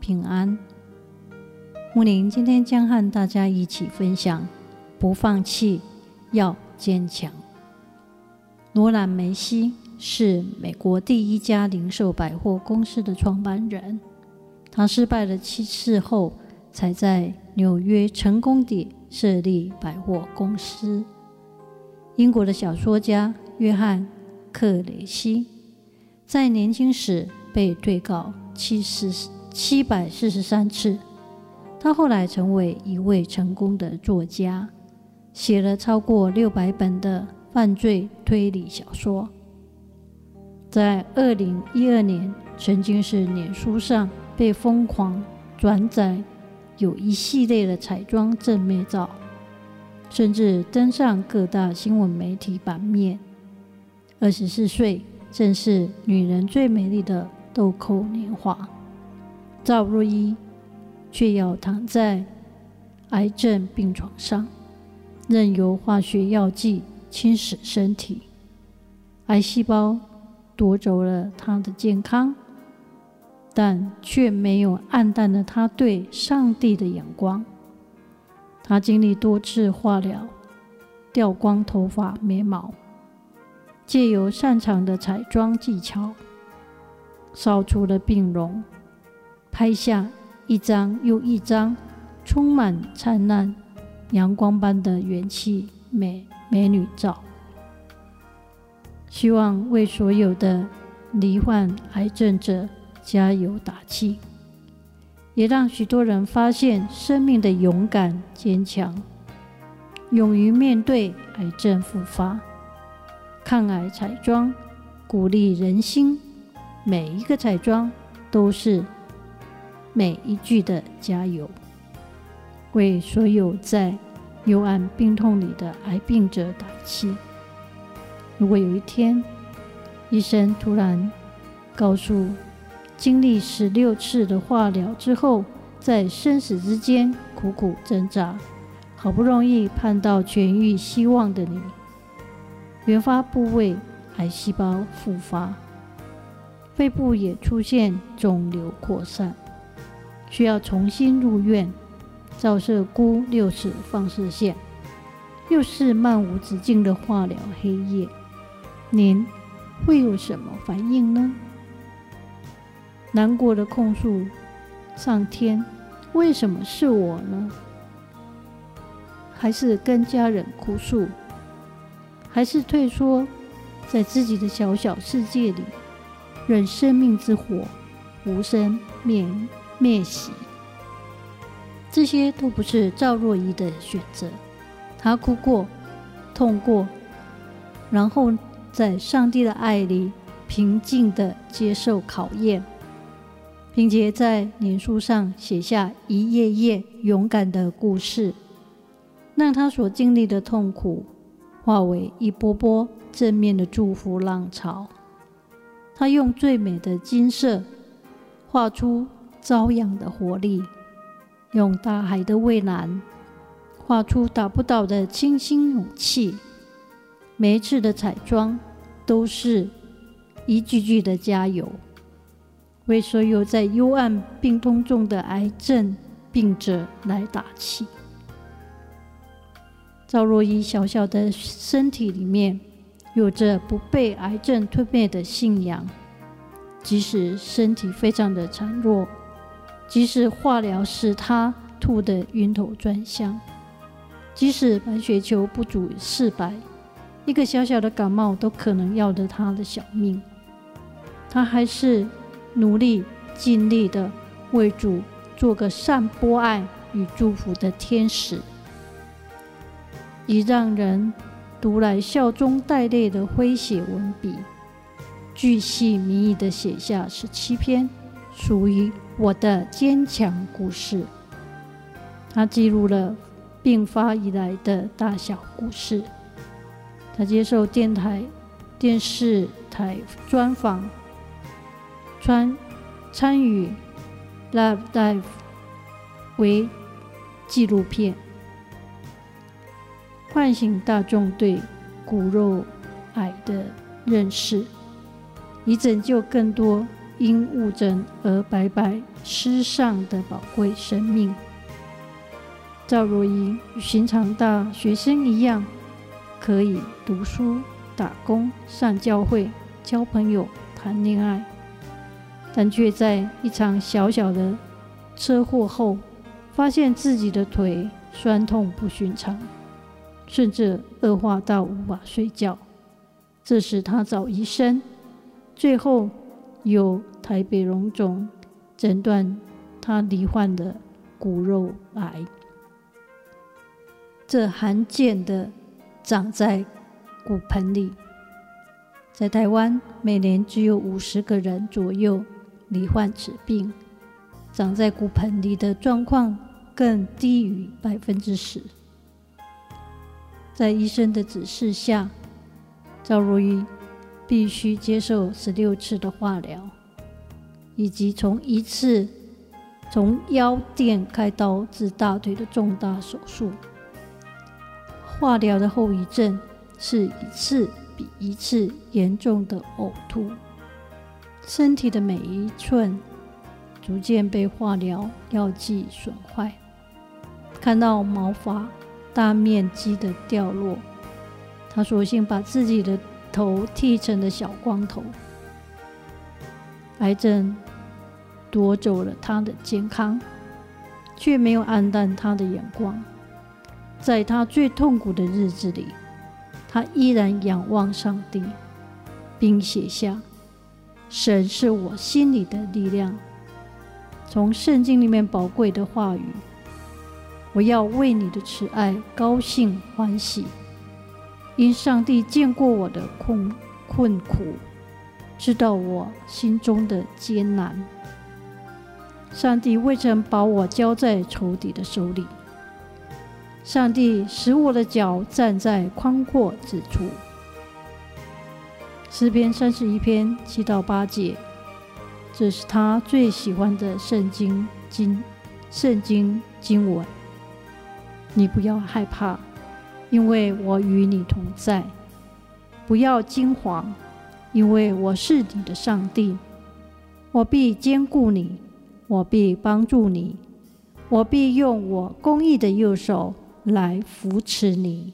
平安。穆林今天将和大家一起分享：不放弃，要坚强。罗兰·梅西是美国第一家零售百货公司的创办人。他失败了七次后，才在纽约成功地设立百货公司。英国的小说家约翰·克雷西在年轻时被对告七十七百四十三次。他后来成为一位成功的作家，写了超过六百本的犯罪推理小说。在二零一二年，曾经是脸书上被疯狂转载有一系列的彩妆正面照，甚至登上各大新闻媒体版面。二十四岁，正是女人最美丽的豆蔻年华。赵若一。却要躺在癌症病床上，任由化学药剂侵蚀身体，癌细胞夺走了他的健康，但却没有黯淡了他对上帝的眼光。他经历多次化疗，掉光头发、眉毛，借由擅长的彩妆技巧，扫除了病容，拍下。一张又一张充满灿烂阳光般的元气美美女照，希望为所有的罹患癌症者加油打气，也让许多人发现生命的勇敢坚强，勇于面对癌症复发。抗癌彩妆鼓励人心，每一个彩妆都是。每一句的加油，为所有在幽暗病痛里的癌病者打气。如果有一天，医生突然告诉，经历十六次的化疗之后，在生死之间苦苦挣扎，好不容易盼到痊愈希望的你，原发部位癌细胞复发，肺部也出现肿瘤扩散。需要重新入院，照射钴六尺放射线，又是漫无止境的化疗黑夜，您会有什么反应呢？难过的控诉上天：为什么是我呢？还是跟家人哭诉？还是退缩在自己的小小世界里，任生命之火无声灭？灭喜，这些都不是赵若仪的选择。她哭过，痛过，然后在上帝的爱里平静地接受考验，并且在脸书上写下一页页勇敢的故事，让她所经历的痛苦化为一波波正面的祝福浪潮。她用最美的金色画出。朝阳的活力，用大海的蔚蓝画出打不倒的清新勇气。每一次的彩妆，都是一句句的加油，为所有在幽暗病痛中的癌症病者来打气。赵若依小小的身体里面，有着不被癌症吞灭的信仰，即使身体非常的孱弱。即使化疗使他吐得晕头转向，即使白血球不足四百，一个小小的感冒都可能要了他的小命，他还是努力尽力的为主做个散播爱与祝福的天使，以让人读来笑中带泪的诙谐文笔，巨细靡遗的写下十七篇。属于我的坚强故事。他记录了病发以来的大小故事。他接受电台、电视台专访，参参与《Love Life》为纪录片，唤醒大众对骨肉癌的认识，以拯救更多因误诊而白白失丧的宝贵生命。赵若仪与寻常大学生一样，可以读书、打工、上教会、交朋友、谈恋爱，但却在一场小小的车祸后，发现自己的腿酸痛不寻常，甚至恶化到无法睡觉。这时他找医生，最后有台北荣总诊断他罹患的骨肉癌。这罕见的。长在骨盆里，在台湾每年只有五十个人左右罹患此病，长在骨盆里的状况更低于百分之十。在医生的指示下，赵若仪必须接受十六次的化疗，以及从一次从腰垫开刀至大腿的重大手术。化疗的后遗症是一次比一次严重的呕吐，身体的每一寸逐渐被化疗药剂损坏，看到毛发大面积的掉落，他索性把自己的头剃成了小光头。癌症夺走了他的健康，却没有黯淡他的眼光。在他最痛苦的日子里，他依然仰望上帝，并写下：“神是我心里的力量。”从圣经里面宝贵的话语，我要为你的慈爱高兴欢喜，因上帝见过我的困困苦，知道我心中的艰难。上帝未曾把我交在仇敌的手里。上帝使我的脚站在宽阔之处。诗篇三十一篇七到八节，这是他最喜欢的圣经经圣经经文。你不要害怕，因为我与你同在；不要惊惶，因为我是你的上帝。我必坚固你，我必帮助你，我必用我公义的右手。来扶持你。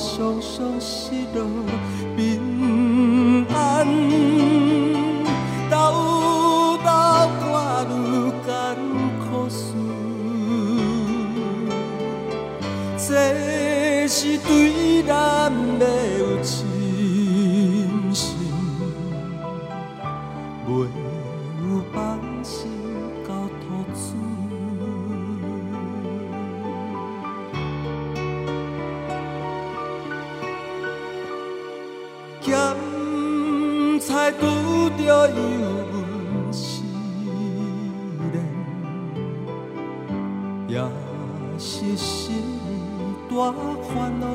常常失落平安。是对咸菜拄着油温时冷，也是心。大烦恼，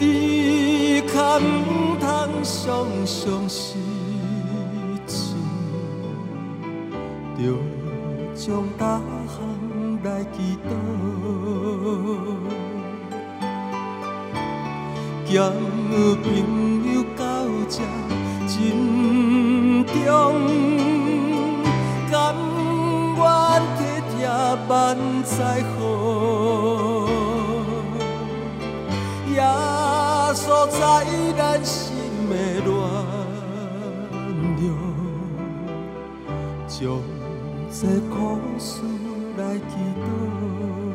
只可唔通常常失志，着将大项来祈祷，兼朋友到这真中，甘愿体贴万载雨，耶稣在咱心的暖融，将这苦事来祈祷。